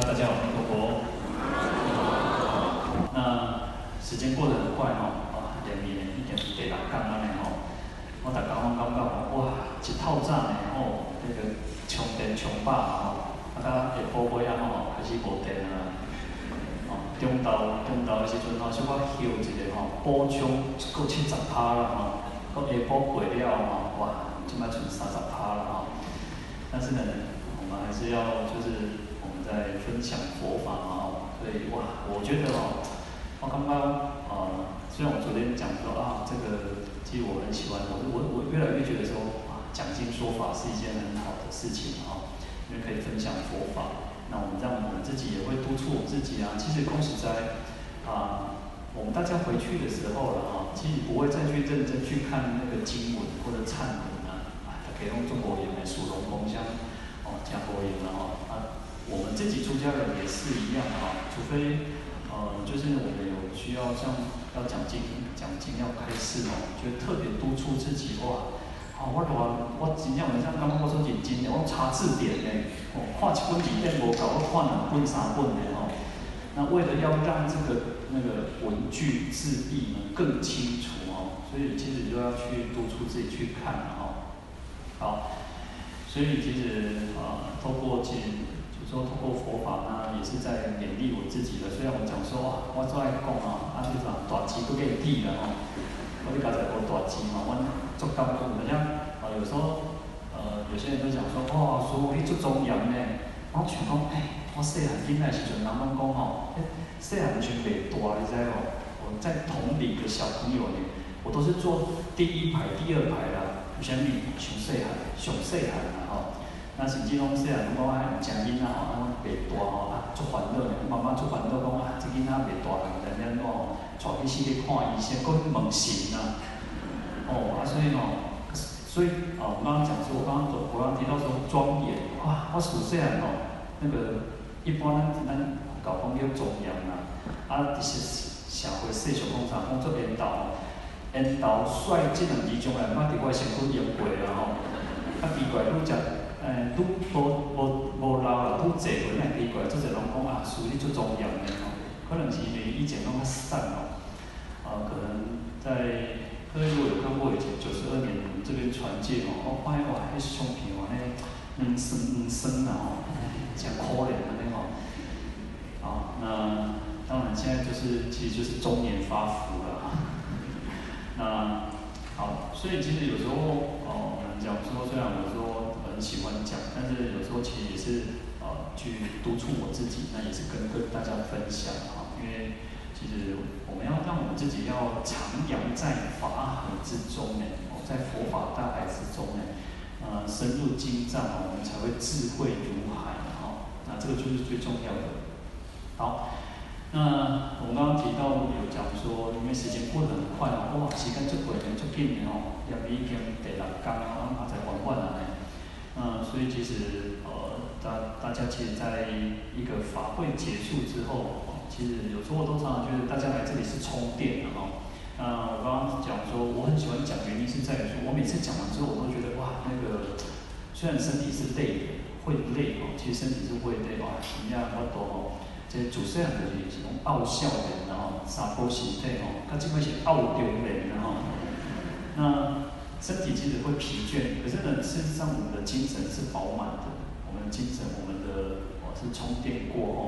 大家好，阿弥陀佛。那时间过得很快哦，啊，连年一点第六天安尼吼，我大家拢感觉哇，一透早呢吼，那个充电充饱吼，啊，到下晡尾啊吼，开始无电啊，哦，中昼中昼的时阵吼，小可休一下吼，补充搁七十趴啦吼，搁下晡过了吼，哇，即摆剩三十趴了吼，但是呢，我们还是要就是。在分享佛法嘛，哦，所以哇，我觉得哦，我刚刚呃，虽然我昨天讲说啊，这个其实我很喜欢，我我我越来越觉得说啊，讲经说法是一件很好的事情啊，因为可以分享佛法，那我们让我们自己也会督促我自己啊。其实恭喜在啊，我们大家回去的时候了哈，其实不会再去认真去看那个经文或者忏文啊，啊，可以用中国语来数龙凤香哦，讲佛言了哈啊。我们自己出家人也是一样啊，除非呃，就是我们有需要像要讲经、讲经要开示哦，就特别督促自己哇，啊，我我我今天晚上刚刚我说点经，我查字典呢，我看一本字典无够，我看两本三本的哦。那为了要让这个那个文具字义呢更清楚哦，所以其实就要去督促自己去看哦。好，所以其实啊，透过经。说通过佛法呢，也是在勉励我自己的。虽然我讲说，我做爱讲啊，啊就是讲大机都给你地了哦，我就刚才讲大机嘛，我做高工，人家啊有时候呃有些人都讲说哇，师父你做中央呢，我想讲哎，我细汉囡仔时阵，人们讲吼，细汉就袂大，你知哦？我在同龄的小朋友呢，我都是坐第一排、第二排啦，有啥物上细汉、上细汉啦吼。那甚至讲细汉，讲啊，正囡仔吼，啊，袂大吼，啊，足烦恼呢。妈妈足烦恼，讲啊，这囡仔袂大，人家安怎吼，带去死去看医生，搁去问神啊。哦，啊，所以吼，所以哦，我刚刚讲说，我刚刚我刚刚提到说庄严，哇，我属细汉吼，那个一般咱咱搞讲叫庄严啦，啊，这些社会世俗工厂工作领导，领导率这两字将来，妈伫我身躯用过啦吼，啊，奇怪，愈食。诶，都无无无老了，都坐过那奇怪，做者拢讲啊，属于做庄严的吼，可能是因为以前拢较散哦，啊，可能在各位如果有看过以前九十二年这边传戒哦，我发现哇，迄相片哇，迄嗯生嗯生的吼，真可怜的那吼，啊，那当然现在就是其实就是中年发福了，那好，所以其实有时候哦，我们讲说，虽然我说。喜欢讲，但是有时候其实也是呃去督促我自己，那也是跟跟大家分享哈。因为其实我们要让我们自己要徜徉在法海之中呢，哦，在佛法大海之中呢，呃，深入经藏，我们才会智慧如海哈。那这个就是最重要的。好，那我们刚刚提到有讲说，因为时间过得很快哦，哇，时间就过得就变了哦，也已经第六天啊，啊才缓缓来嗯，所以其实呃，大大家其实在一个法会结束之后，其实有时候我都常就是大家来这里是充电的哈。那我刚刚讲说我很喜欢讲原因是在于说，我每次讲完之后，我都觉得哇，那个虽然身体是累的，会累哦，其实身体是会累哇，人家我多哦，这主持人就是这种傲笑的，然后撒泼心态哦，他基本是傲丢脸的哈。那身体其实会疲倦，可是呢，事实上我们的精神是饱满的。我们的精神，我们的哦是充电过哦。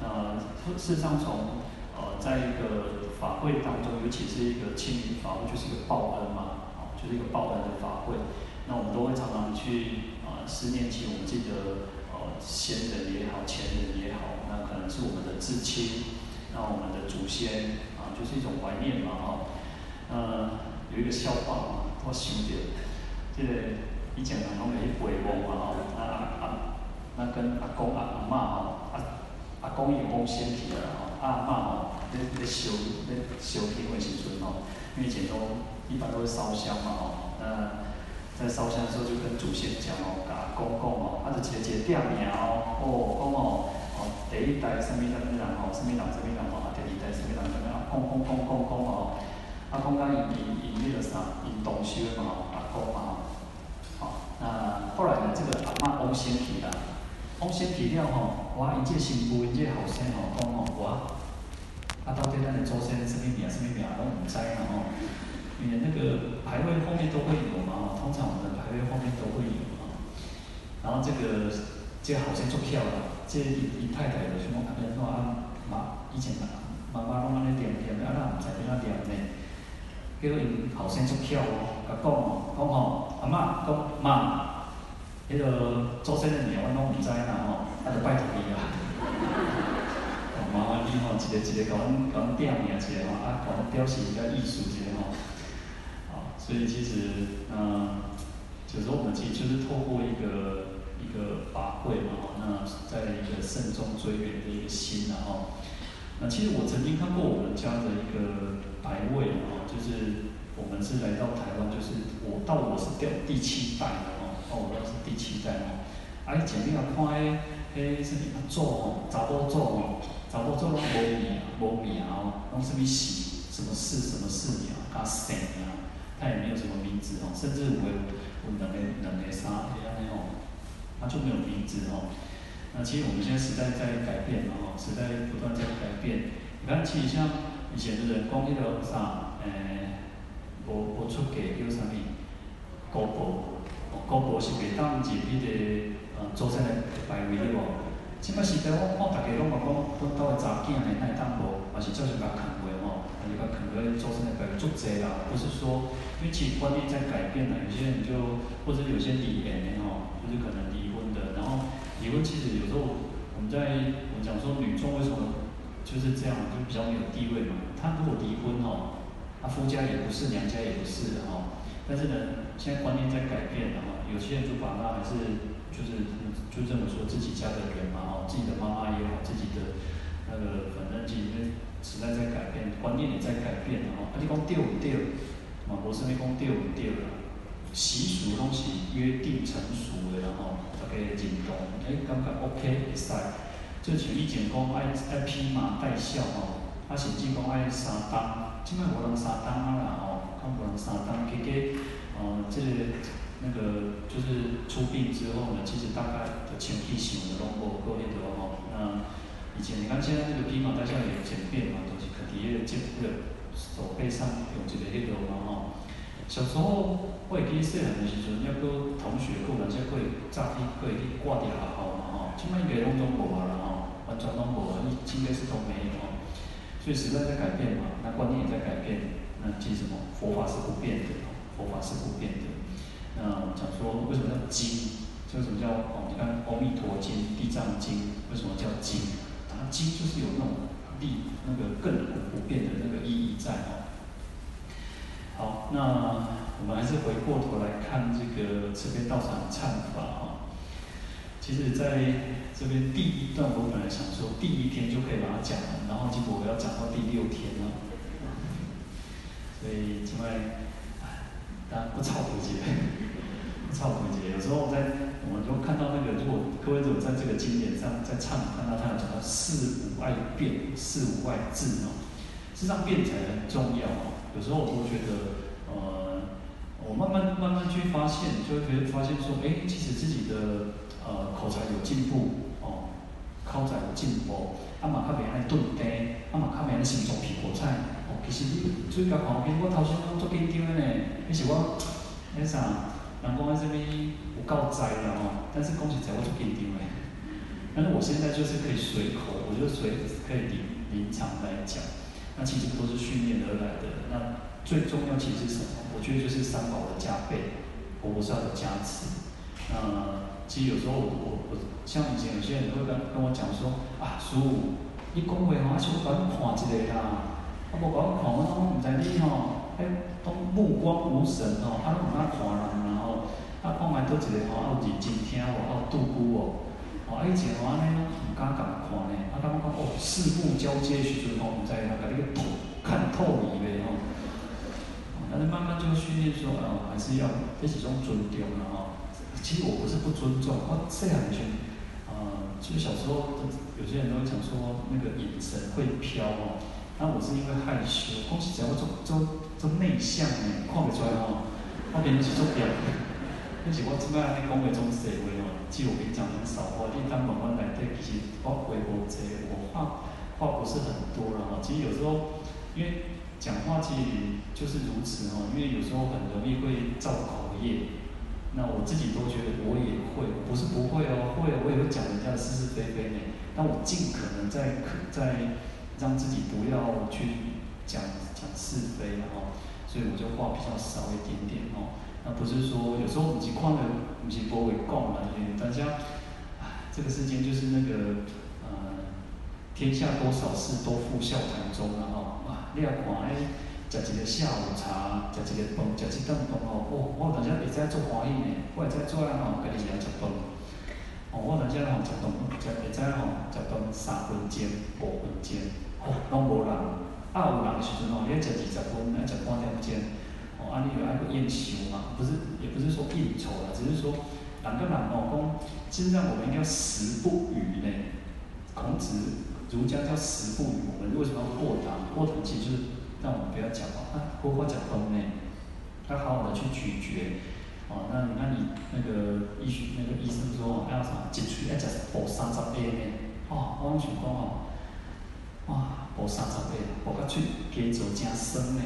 那事实上从呃在一个法会当中，尤其是一个清明法会，就是一个报恩嘛，哦，就是一个报恩的法会。那我们都会常常去啊、呃、思念起我们这个呃先人也好，前人也好，那可能是我们的至亲，那我们的祖先啊，就是一种怀念嘛，哈、哦。呃，有一个笑话嘛。我想着，即个以前人拢会去陪墓嘛吼，啊啊啊，那跟阿公阿阿嬷吼，啊阿公已经往生去了吼，阿嬷吼咧咧烧咧烧香的时阵吼，因为以前都一般都会烧香嘛吼，那在烧香的时候就跟祖先讲哦，甲阿公讲哦，啊就一个一个点名哦，哦讲哦，哦第一代什么什么人吼，什么人什么人吼，第二代什么人什么人，讲讲讲讲讲吼。阿公讲因因因那个啥，因同修嘛，阿公嘛，好，那后来呢，这个阿嬷往生去了，讲先去了吼，我因这新妇因这后生吼讲吼，我啊到底咱的祖先什么名什么名拢唔知啦吼，因为那个牌位后面都会有嘛，通常我们的牌位后面都会有啊。然后这个这个后生做巧啦，这姨太太就是讲安尼怎啊妈以前啊妈妈拢安尼念念，啊咱唔知点啊念呢，叫因后生做巧哦，甲讲哦，讲吼阿妈讲妈。迄个祖先的名我拢毋知呐吼，啊，着拜托伊啊。麻烦你吼，一个一个甲阮甲阮点名一下吼，啊，甲阮表示一下意思一下吼。啊，所以其实，嗯，有时候我们其实就是透过一个一个法会嘛吼，那在一个慎终追远的一个心然后，那其实我曾经看过我们家的一个牌位啊，就是我们是来到台湾，就是我到我是第第七代了。哦，到我是第七代哦。啊，前你若看迄迄什么祖吼，查某祖吼，查某祖拢无名，无名哦，拢什么氏，什么氏，什么氏名，加姓啊，他也没有什么名字哦，甚至有有两个两个三个安尼哦，他就没有名字哦。那其实我们现在时代在改变嘛吼，时代不断在改变。你看，其实像以前的人讲迄个啥，诶、欸，无无出嫁叫啥物，姑婆。姑婆是袂当入迄个呃祖先的牌位的无？即摆时代我看大家拢嘛讲，阮兜的查囝呢，哪会当无？也是照常甲扛过吼，啊就甲扛过祖先的牌位足济啦。不是说，因为其实观念在改变啦，有些人就或者有些离异的吼，就是可能离离婚其实有时候我们在我讲说女众为什么就是这样，就比较没有地位嘛。她如果离婚哦，她夫家也不是，娘家也不是的吼。但是呢，现在观念在改变了哈。有些人就把他还是就是就这么说自己家的人嘛，哦，自己的妈妈也好，自己的那个反正今天时代在改变，观念也在改变了哈。啊，你讲对不对？嘛，无啥物讲对不对啦。习俗东西约定成熟的然后家认同，诶，感觉 OK 会使。就像以前讲爱爱披麻戴孝吼，啊甚至讲爱三当，即摆无人三当啊啦吼，较无人三当，加加哦，这个。那个就是出殡之后呢，其实大概的前期想的拢无够迄个吼。那以前你看现在那个披麻戴孝也简便嘛，都是可底下接那个手背上用一个迄个嘛吼。小时候我会记细汉的时阵，要搁同学可能才可以早起可以去挂伫学校嘛吼。现在应该拢总无啊啦吼，完全拢无啊，应该是都没有。所以时代在改变嘛，那观念也在改变。那其实什么佛法是不变的，佛法是不变的。那我们讲说，为什么叫经？为什么叫哦？你看《阿弥陀经》《地藏经》，为什么叫经？它经就是有那种力，那个亘古不变的那个意义在哦。好，那我们还是回过头来看这个这边道场忏法啊。其实在这边第一段，我本来想说第一天就可以把它讲完，然后结果我要讲到第六天了。所以另外，大家不吵不结。忏悔节，有时候在我们就看到那个，如果各位如果在这个经典上在唱，看到他有讲到事无碍辩，事无碍智哦，事实上辩才很重要哦。有时候我都觉得，呃，我慢慢慢慢去发现，就会发现说，哎，其实自己的呃口才有进步哦，口才有进步，阿嘛较袂安尼顿呆，阿嘛较袂安尼心中皮果菜哦。其实你最近旁边我头先拢做紧张的呢，那是我那啥。人讲在这边有够栽了哦，但是讲实在我就紧张诶。但是我现在就是可以随口，我就随可以临临场来讲。那其实都是训练而来的。那最重要其实是什么？我觉得就是三宝的加倍，佛菩萨的加持。那其实有时候我我我像以前有些人会跟跟我讲说啊，师父，你讲话吼，还是我帮你看一个啦。啊，无帮我看，我讲唔知你吼，哎，都目光无神哦，啊，拢唔敢看人。然后啊，看完倒一个吼，啊有认真听无，啊有拄久哦。哦，以前我安尼拢毋敢共看呢，啊，感觉讲哦，四目交接时阵吼，毋知影甲你个透看透伊袂吼。但是慢慢就训练说，哦，还是要这是一种尊重啦吼。其实我不是不尊重，我细汉时，啊，其实小时候有些人都会讲说，那个眼神会飘哦。那我是因为害羞，讲实在我做做做内向呢，看不出来吼，我平时做表。那是我即摆安尼讲的种实话哦，只有平常很少话。你当慢慢来对，其实我话无多，我话话不是很多了哈。其实有时候，因为讲话其实就是如此哦，因为有时候很容易会造口业。那我自己都觉得我也会，不是不会哦，会，我也会讲人家的是是非非呢。但我尽可能在可在让自己不要去讲讲是非然后，所以我就话比较少一点点哦。那不是说有时候情况的，不是不会讲嘛，因为大家，唉，这个世间就是那个呃，天下多少事都付笑谈中然后啊，你要看哎。食一个下午茶，食一个饭，食一顿饭哦。哦，我等下会使做欢喜呢，我会使做啊吼，家己来食饭。哦，我等下吼食饭，食会使吼食饭三分钟、五分钟，哦，拢无人。啊，有人的时阵吼，伊食二十分，啊食半点钟。哦，安尼就爱去应酬嘛，不是，也不是说应酬啦，只是说人跟人哦讲，现在我们应该食不语呢。孔子、儒家叫食不语，我们为什么要过堂？过堂其实就是。让我们不要讲话，啊，好好讲饭呢，要好好的去咀嚼，哦，那那你那个医学那个医生说，要啥？一喙要食补三十倍呢，哦，我想讲哦，哇，补三十倍，补个喙加做加深呢，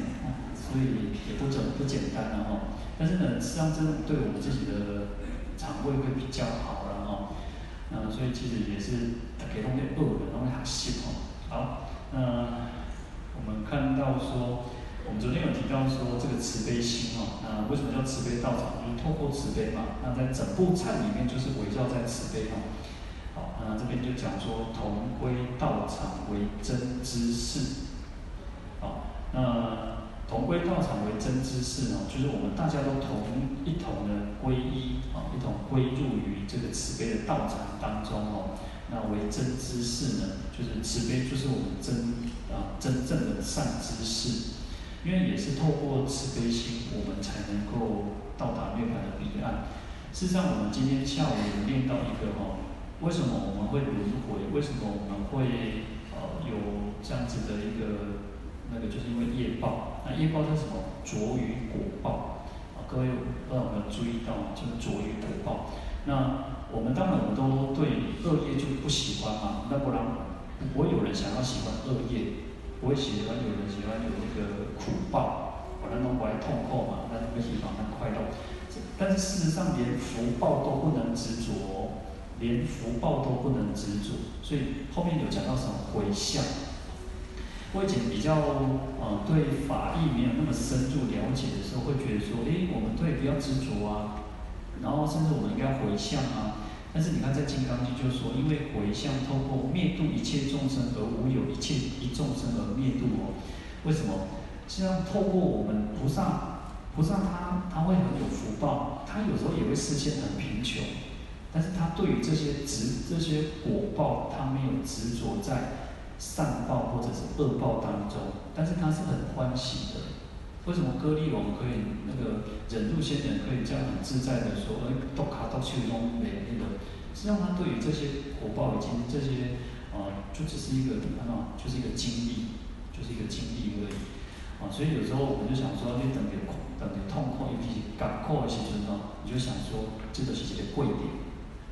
所以也不怎不简单了哈。但是呢，实际上真的对我们自己的肠胃会比较好了哈。那所以其实也是大家拢在饿的，拢在学习哦。好，那。我们看到说，我们昨天有提到说这个慈悲心哦，那为什么叫慈悲道场？就是透过慈悲嘛。那在整部忏里面就是围绕在慈悲哦。那这边就讲说同归道场为真知识。好，那同归道场为真知识呢，就是我们大家都同一同的皈依啊，一同归入于这个慈悲的道场当中哦。那为真知识呢，就是慈悲，就是我们真啊真正的善知识，因为也是透过慈悲心，我们才能够到达涅槃的彼岸。事实上，我们今天下午有念到一个哦，为什么我们会轮回？为什么我们会呃有这样子的一个那个，就是因为业报。那业报是什么？着于果报。啊，各位让我们注意到，就是着于果报。那我们当然，我们都对恶业就不喜欢嘛。那不然不会有人想要喜欢恶业，不会喜欢有人喜欢有那个苦报，把人弄过来痛苦嘛。那不喜欢那快乐。但是事实上，连福报都不能执着，连福报都不能执着。所以后面有讲到什么回向。我以前比较、呃、对法义没有那么深入了解的时候，会觉得说，哎，我们对不要执着啊。然后甚至我们应该回向啊，但是你看在《金刚经》就说，因为回向透过灭度一切众生而无有一切一众生而灭度哦。为什么？实际上透过我们菩萨，菩萨他他会很有福报，他有时候也会示现很贫穷，但是他对于这些执这些果报，他没有执着在善报或者是恶报当中，但是他是很欢喜的。为什么歌利王可以那个忍辱仙人可以这样很自在的说，哎，都卡到去中没那个？实际上他对于这些果报已经这些啊，就只是一个你看到，就是一个经历，就是一个经历而已啊。所以有时候我们就想说，你等点等点痛苦，尤其是感苦的时阵呢，你就想说，这个是一个贵点，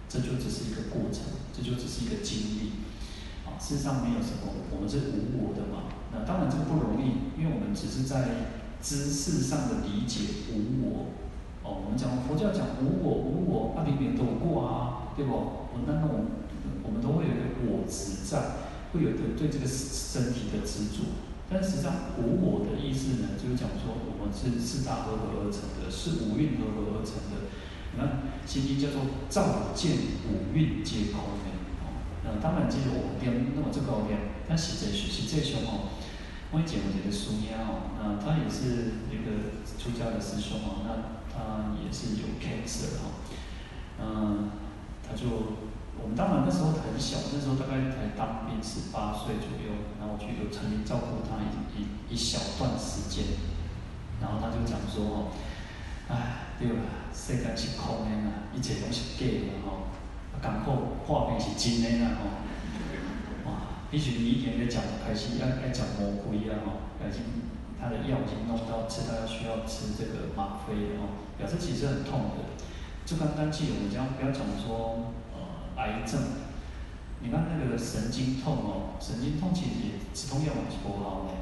这就只是一个过程，这就只是一个经历啊。事实上没有什么，我们是无我的嘛。那当然这个不容易，因为我们只是在。知识上的理解无我，哦，我们讲佛教讲无我无我，那里面都有过啊，对不？我那那我们我们都会有一个我执在，会有一个对这个身体的执着。但实际上无我的意思呢，就是讲说我们是四大合合而成的，是五蕴合合而成的。你看心经叫做照见五蕴皆空的，哦，那当然这个我编那么这个点，但实际是实际上哦。我以前有一个师兄哦，那他也是一个出家的师兄哦，那他也是有 cancer 哈，嗯，他就我们当然那时候很小，那时候大概才当兵十八岁左右，然后我就有曾经照顾他一一一小段时间，然后他就讲说哦，哎，对了，世界是空的啦，一切拢是假的吼，艰苦破病是真的啦吼。也许你一天在讲开始要要讲魔鬼啊吼，已经他的药已经弄到吃，他需要吃这个吗啡吼，表示其实很痛的。就刚刚记得我们讲不要讲说呃癌症，你看那个神经痛哦，神经痛其实止痛药也是不好的。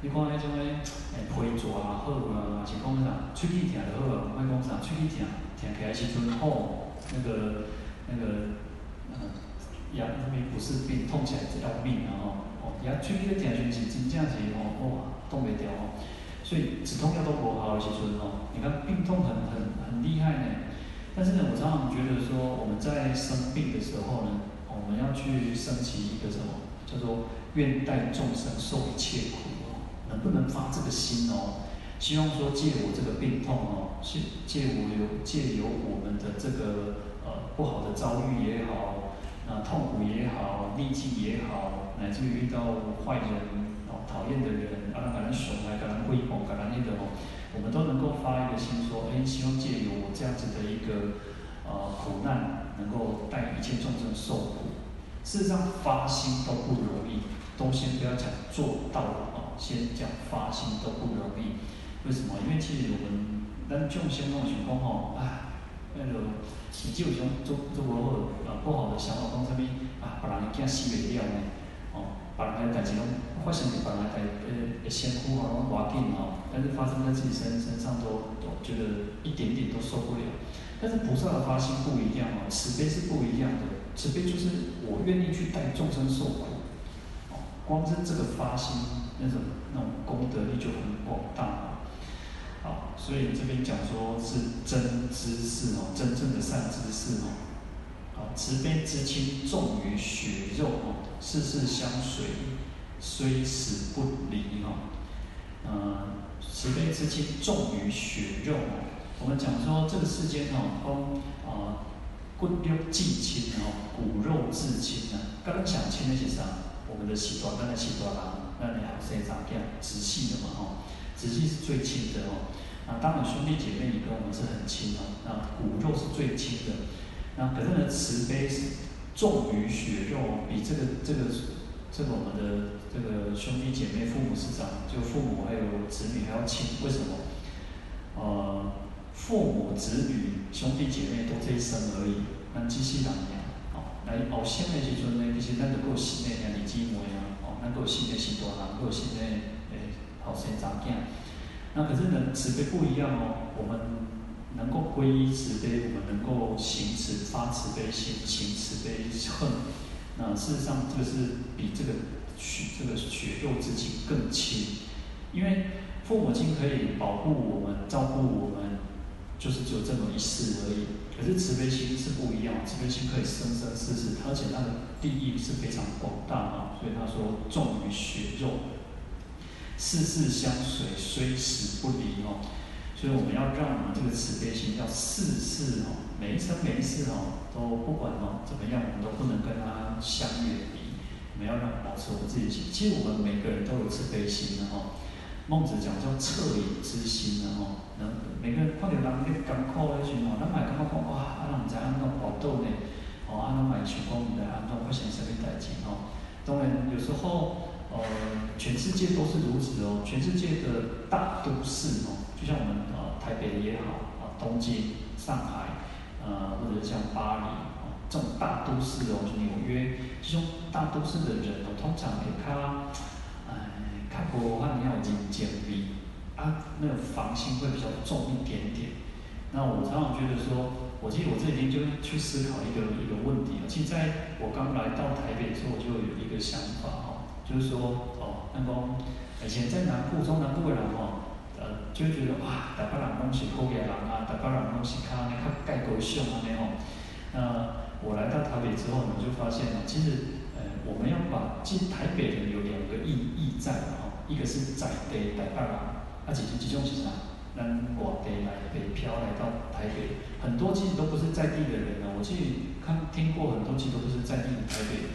你看那种诶，诶皮蛇也好啊，是讲啥，喙齿疼就好啊，莫讲啥，喙齿疼，疼起来时阵吼，那个那个嗯，也什么不是病，痛起来就要命啊吼，哦，也喙齿疼时阵真正是吼，哇，动袂掉哦，所以止痛药都不好的时阵哦，你看病痛很很很厉害呢，但是呢，我常常觉得说我们在生病的时候呢，我们要去升起一个什么，叫做愿代众生受一切苦。能不能发这个心哦？希望说借我这个病痛哦，借借我有借由我们的这个呃不好的遭遇也好，啊痛苦也好，逆境也好，乃至于遇到坏人哦，讨厌的人，啊，可能损害，可能会哦，可能那个哦，我们都能够发一个心说，哎，希望借由我这样子的一个呃苦难，能够带一切众生受苦。事实上发心都不容易，都先不要讲做到了。先讲发心都不容易，为什么？因为其实我们咱众生拢想讲吼，啊，那个你就想做做不好，啊不好的想法讲啥物啊，把人惊死袂了呢，哦，把人的代志拢发生在别人代，呃，先苦啊，拢无要紧哦，但是发生在自己身身上都都觉得一点点都受不了。但是菩萨的发心不一样哦，慈悲是不一样的，慈悲就是我愿意去代众生受苦，光是这个发心。那种那种功德力就很广大了，好，所以这边讲说是真知识哦，真正的善知识哦，好，慈悲之心重于血肉哦，世事相随，虽死不离哦，嗯，慈悲之心重于血肉哦，我们讲说这个世间哦，讲啊骨肉至亲哦，骨肉至亲啊，刚刚讲亲那些啥，我们的喜多，刚才喜多啦。那你好，谁长这样直系的嘛？哈，直系是最亲的哦。那当然兄弟姐妹也跟我们是很亲哦。那骨肉是最亲的。那可是呢，慈悲是重于血肉，比这个这个这个我们的这个兄弟姐妹、父母师长，就父母还有子女还要亲。为什么？呃，父母、子女、兄弟姐妹都这一生而已。那机器人呀，哦，来后生的时阵呢，其实咱就过新的兄弟姐妹啊。能够信的是大人，能够信的诶好生长囝。那可是呢，慈悲不一样哦。我们能够皈依慈悲，我们能够行慈发慈悲心，行慈悲恨。那事实上，这个是比这个血这个血肉之亲更亲。因为父母亲可以保护我们，照顾我们，就是只有这么一世而已。可是慈悲心是不一样，慈悲心可以生生世世，而且它的地义是非常广大啊。所以他说重于血肉，世世相随，虽死不离哦。所以我们要让我们这个慈悲心要世世哦，每一生每一世哦，都不管哦怎么样，我们都不能跟他相远离。我们要让保持我们自己的心。其实我们每个人都有慈悲心的哦。孟子讲叫恻隐之心的哦。能每个人看到人咧艰苦的时候，咱嘛会感觉讲哇，啊人毋知安怎报答呢？哦，啊人嘛会想讲毋知安怎发生啥物代志哦。当然，有时候，呃，全世界都是如此哦。全世界的大都市哦，就像我们呃台北也好，啊东京、上海，呃或者是像巴黎，哦这种大都市哦，就纽约，这种大都市的人哦，通常会较，哎，较无遐尔有人情味，啊，那个防心会比较重一点点。那我常常觉得说。我记得我这几天就去思考一个一个问题，其实在我刚来到台北的时候，我就有一个想法哈，就是说哦，那个以前在南部、中南部的人哈，呃，就觉得哇，台北人拢是好嘅人啊，台北人拢是较呢较盖高雄啊那种。那我来到台北之后呢，就发现呢，其实呃，我们要把其实台北人有两个意义在哈，一个是在地台北人，啊，其实这种是啥？咱外地来北漂来到台北，很多其实都不是在地的人啊。我去看听过很多，其实都不是在地的台北，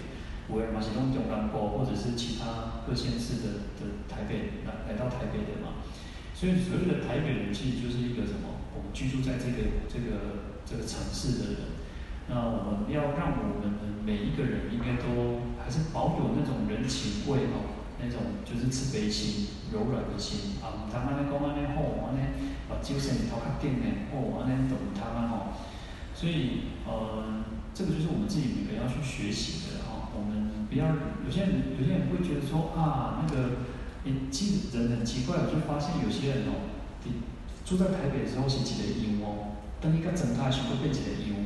有的嘛是拢中南部或者是其他各县市的的台北来来到台北的嘛。所以所谓的台北人，其实就是一个什么？我们居住在这个这个这个城市的人。那我们要让我们每一个人，应该都还是保有那种人情味哦。那种就是慈悲心、柔软的心啊，唔通安尼讲安尼好，安尼目睭生日头较紧呢，哦，安尼都唔通啊吼。所以呃，这个就是我们自己每个人要去学习的哈。我们不要有些人有些人会觉得说啊，那个诶，其实人很奇怪，我就发现有些人哦，你住在台北的时候是一个样哦，等伊较长大时会变一个样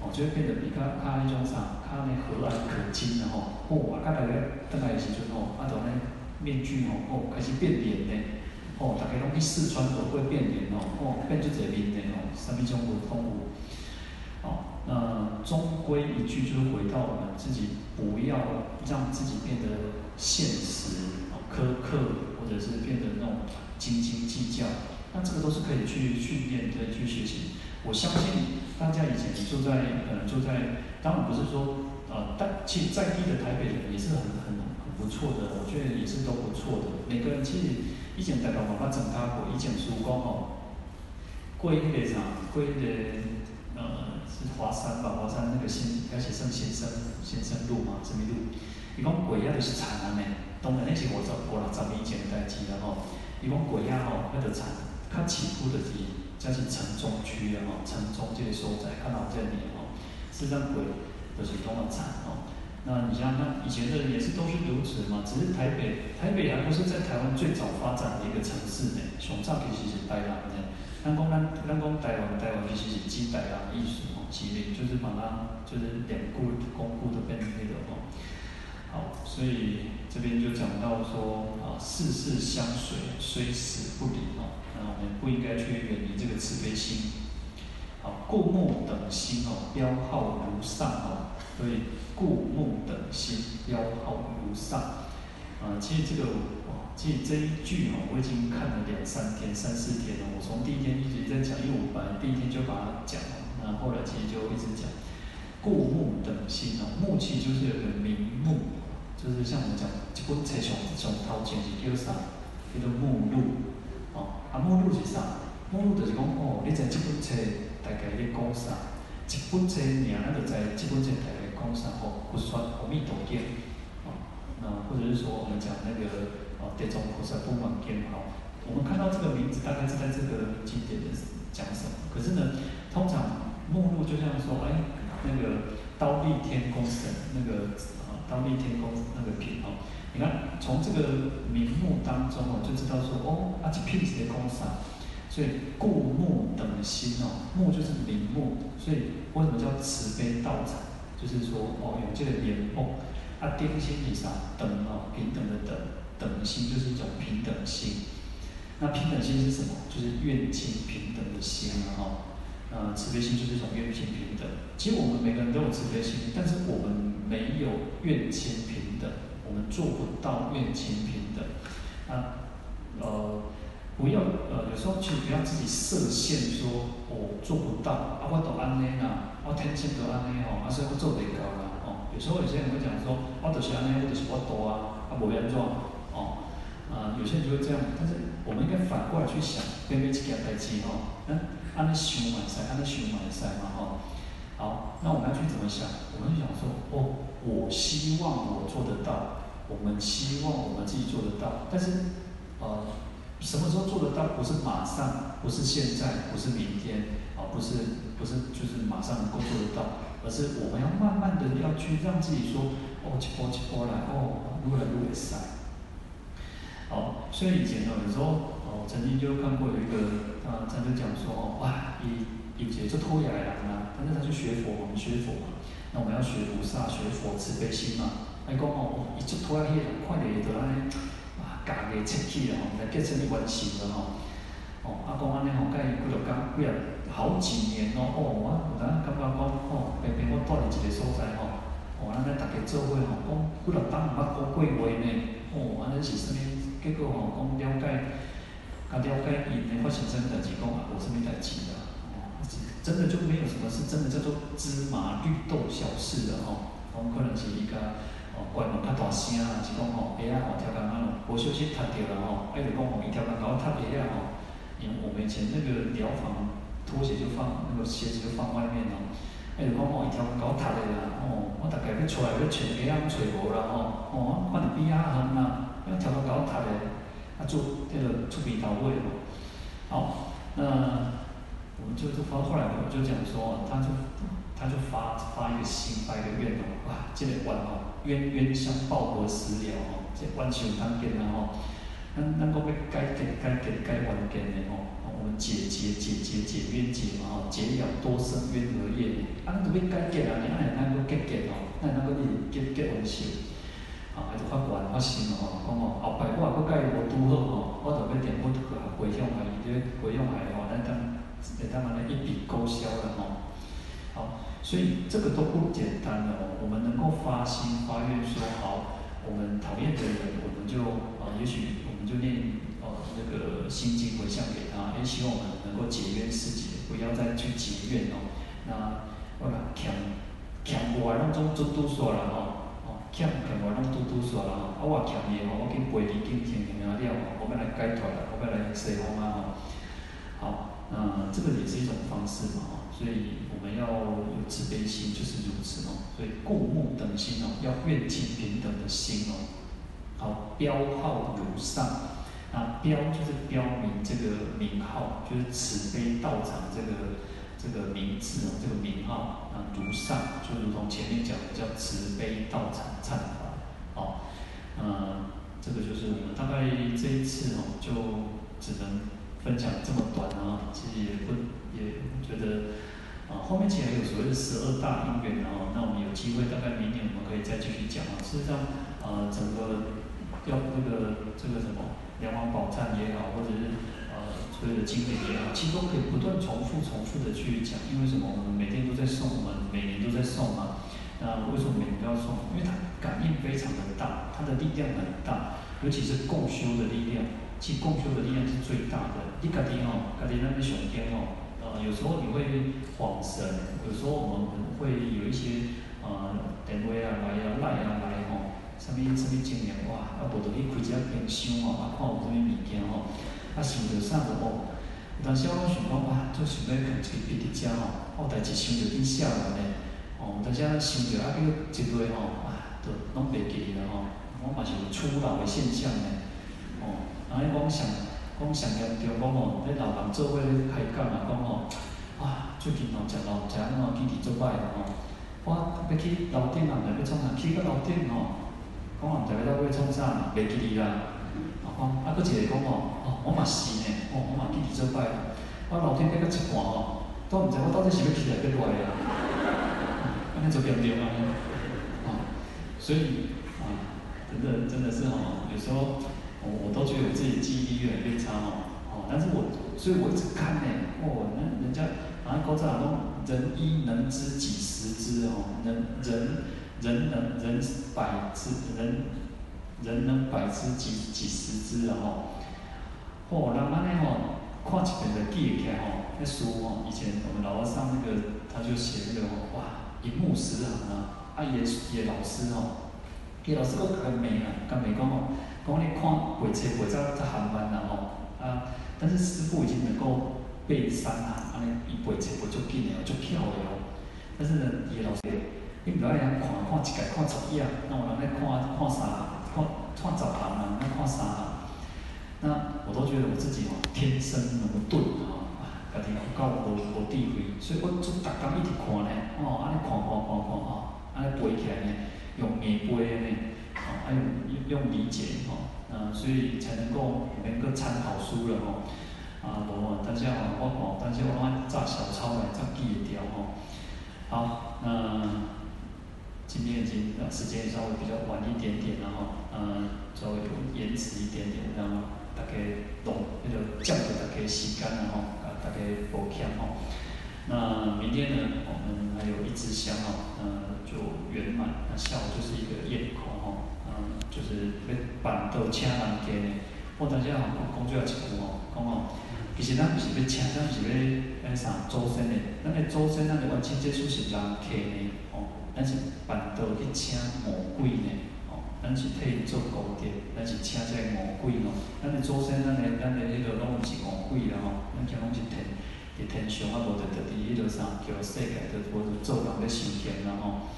哦，就会变得比较较那种啥，较那和蔼可亲的吼。哦，啊，较来个等来的时阵吼，啊，就那面具吼，哦，开始变脸呢。哦，大家拢去四川都会变脸哦，哦，变做这面脸哦，什么种不同物？哦，那终归一句就是回到我们自己，不要让自己变得现实、哦苛刻，或者是变得那种斤斤计较。那这个都是可以去训练的，去学习。我相信大家以前住在，可能住在，当然不是说，呃，但其实在地的台北人也是很很很不错的，我觉得也是都不错的。每个人其实。以前大家嘛，捌增加过。以前书讲吼，过一个啥，过一个呃，是华山吧？华山那个先，开始算先生先生路嘛，什么路？伊讲过遐就是田安尼，当然那是五十五六十年前的代志了吼。伊讲过遐吼，迄个田，较起步的地，这是城中区啊吼，城中这个所在，看到这里吼，实际上过就是拢个田吼。那你像那以前的人也是都是如此嘛，只是台北台北还不是在台湾最早发展的一个城市呢。上早其实是台南的，咱讲咱咱讲台湾台湾其实是指台南艺术哦，其实就是把它就是两故公故都变成那个哦。好，所以这边就讲到说啊，世事相随，虽死不离哦。那我们不应该去远离这个慈悲心。好，故木等心哦，标号如上哦，所以。故木等心，标号如上。啊，其实这个，其实这一句哦，我已经看了两三天、三四天了。我从第一天一直在讲，因为我本来第一天就把它讲了，那后来其实就一直讲。故木等心哦，木其实就是有个名目，就是像我们讲，一本册上上头前是叫啥？叫做目录。哦，啊，目录是啥？目录就是讲哦，你在这本册大概在讲啥？一本册名，那就在这本册大概。讲啥哦？不算阿弥陀经，哦，那或者是说我们讲那个哦，地藏菩萨本愿经，哦，我们看到这个名字，大概是在这个经典的讲什么？可是呢，通常目录就像说，哎，那个忉利天宫神，那个啊，忉利天宫那个品哦，你看从这个名目当中哦，就知道说，哦，啊，这品是在讲啥？所以故目等心哦，目就是名目，所以为什么叫慈悲道场？就是说，哦，有这个莲蓬，啊，顶心是啥？等哦，平等的等，等心就是一种平等心。那平等心是什么？就是愿亲平等的心啊，哈。呃，慈悲心就是一种愿亲平等。其实我们每个人都有慈悲心，但是我们没有愿亲平等，我们做不到愿亲平等。啊，呃，不要，呃，有时候其实不要自己设限说，说我做不到，啊，我都安尼啦。我天性都安尼吼，啊所以我做袂到啦，哦，有时候有些人会讲说，我就是安尼，我就是我多啊，啊无安怎，哦，啊有些人就会这样，但是我们应该反过来去想，对每一件代志吼，嗯，安尼想嘛会使，安尼想嘛会使嘛吼，好，那我们要去怎么想？我们就想，希望我做得到，我们希望我们自己做得到，但是，呃，什么时候做得到？不是马上，不是现在，不是明天。啊，不是，不是，就是马上能够做得到，而是我们要慢慢的要去让自己说，哦，起波起波来，哦，越来越赛。好，所以以前呢，有时候，哦，曾经就看过有一个，啊，他就讲说，哦，哇，以以前就脱牙来了，但是他去学佛，我们学佛嘛，那我们要学菩萨，学佛慈悲心嘛，哎，讲哦，一出脱牙去，快点就安尼，啊，家己切起了吼，来结成一完成了吼，哦，阿公安尼吼，甲伊几落工，几啊。好几年咯，哦，我有当感觉讲，哦，偏偏我住伫一个所在吼，哦，咱咧大家做伙吼，讲几落当毋捌讲过话呢，哦，安尼是啥物？结果吼，讲了解，甲了解因咧发生啥物代志，讲啊无啥物代志，真的就没有什么是真的叫做芝麻绿豆小事的吼，我们可能是伊甲哦关门较大声啊，是讲吼，哎呀吼，跳工仔咯，无小心踢着啦吼，哎就讲吼，伊跳工甲我踢下啊吼，因为我们以前那个疗房。拖鞋就放，那个鞋子就放外面咯。哎，就讲哦，一条搞塌的啦，哦，我大概要出来要找个样找无啦吼，哦，我看你边啊行啦，要条个搞塌的，啊做这个出鼻头位咯。好，那们就就发后来我就讲说，他就他就发发一个心发一个愿哦，哇，这个愿哦，冤冤相报何时了哦，这冤相当见啊吼，咱咱讲要解结解结解冤结的吼，我们解结解结解冤结嘛吼，结了多生冤和业，啊，咱都要解结啊，你爱咱个结结哦，那咱个一直结结完成。啊，还是发愿发心哦，讲哦，后摆我若佮伊无拄好吼，我就要点不去啊，回向啊，伊这回向来吼，咱当会当安尼一笔勾销了吼。好，所以这个都不简单的哦。我们能够发心发愿说好，我们讨厌的人，我们就啊，也许我们就念哦那个心经回向给他，也希望我们能够解冤释结，不要再去结怨哦。那我讲强强过来，拢总做拄煞了吼。欠欠我拢拄拄煞啦吼，啊我欠伊吼，我去赔礼金天天啊了吼，我要来解脱啦，我要来西方啊吼。好，那这个也是一种方式嘛哦，所以我们要有慈悲心，就是如此哦。所以故目等心哦，要愿尽平等的心哦。好，标号如上，那标就是标明这个名号，就是慈悲道场这个。这个名字哦，这个名号啊，如上就如同前面讲的叫慈悲道场忏法，哦，嗯，这个就是我们大概这一次哦，就只能分享这么短啊，其实也不也觉得啊，后面其实还有所谓的十二大因缘啊，那我们有机会大概明年我们可以再继续讲啊。事实上，呃，整个要那个这个什么梁王宝忏也好，或者是呃。所有的经典也好，其实都可以不断重复、重复的去讲。因为什么？我们每天都在送，我们每年都在送嘛。那为什么每年都要送？因为它感应非常的大，它的力量很大，尤其是共修的力量。其实共修的力量是最大的。你家己哦，家己那边上天哦，呃，有时候你会恍神，有时候我们会有一些呃电话啊来啊来啊来吼，什么什么经验哇，啊无就去开一下冰箱哦，啊看有啥物物件吼。啊，想着啥个哦？有当时我想讲哇，做想要看一个笔伫遮吼，我代志想着去写完嘞。哦，但是啊，想着啊，叫一堆吼，啊，都拢袂记了吼。我嘛是有初老的现象嘞。哦，然后讲想讲想严重讲哦，迄老人做伙咧开讲啊，讲哦，哇，最近哦，食老食那个记忆做歹吼。我要去楼顶啊，毋知要创啥？去个楼顶吼，讲啊，毋知要到尾创啥，袂记哩啦。哦，啊，佫一个讲吼哦。我嘛是呢，哦，我嘛记伫做摆，我老天变到一半哦，都毋知我到底是要起来变落来啊，安尼就严重啊，啊，所以啊，真的真的是哦，有时候我都觉得我自己记忆力越来越差哦，哦，但是我所以我一直看呢，哦，那人家啊，古早讲人一能知几十知哦，人人人能人百知人人能百知几几十知哦。哦，人安尼哦，看一遍就记起来哦。那书哦，以前我们老师上那个，他就写那个哦哇，一目十行啊。啊，也也老师哦，伊老师佫较美啊，较美讲吼，讲你看背册背则则含慢啦吼。啊，但是师傅已经能够背三行，安尼伊背册背足紧的，足巧的哦。但是呢，伊老师，你唔要安尼看，看一届看十页，那有人咧看看三行，看看十行啊，那看三行。那我都觉得我自己哦，天生能钝啊，家己有够无无智慧，所以我就逐工一直看咧，哦，安尼看看看看哦，安尼背起来呢，用背背呢，哦，还有用理解哦，嗯，所以才能够能够参考书了哦，啊，无，大家哦，我哦，大家我按照小抄来照记一条哦，好，那今天已经时间稍微比较晚一点点了哈，嗯，稍微有延迟一点点，然后。大家懂，那个降低大家时间了哈，啊，大家抱歉吼。那明天呢，我们还有一支香哦，嗯，就圆满。那下午就是一个宴口吼，就是要办桌请人家呢。我等下吼讲讲最后一句吼，讲吼，其实咱不是要请，咱毋是要那啥祖先的。咱的祖先，咱的完全接触是人客呢，哦，咱是办桌去请魔鬼呢。咱是替伊做功德，咱是请这个魔鬼吼。咱的祖先，咱的咱的迄个拢毋是魔鬼啦吼。咱听拢是天，是天上啊，无就就伫迄个啥，叫世界，就无就做人咧修行啦吼。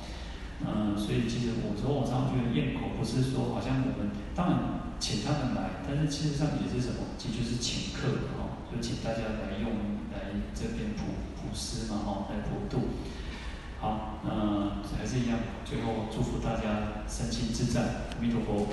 嗯，所以其实我说我常常觉得焰口不是说好像我们当然请他们来，但是其实上也是什么，其实就是请客哈，就请大家来用来这边普普施嘛哈，来普渡。好，嗯，还是一样，最后祝福大家身心自在，阿弥陀佛。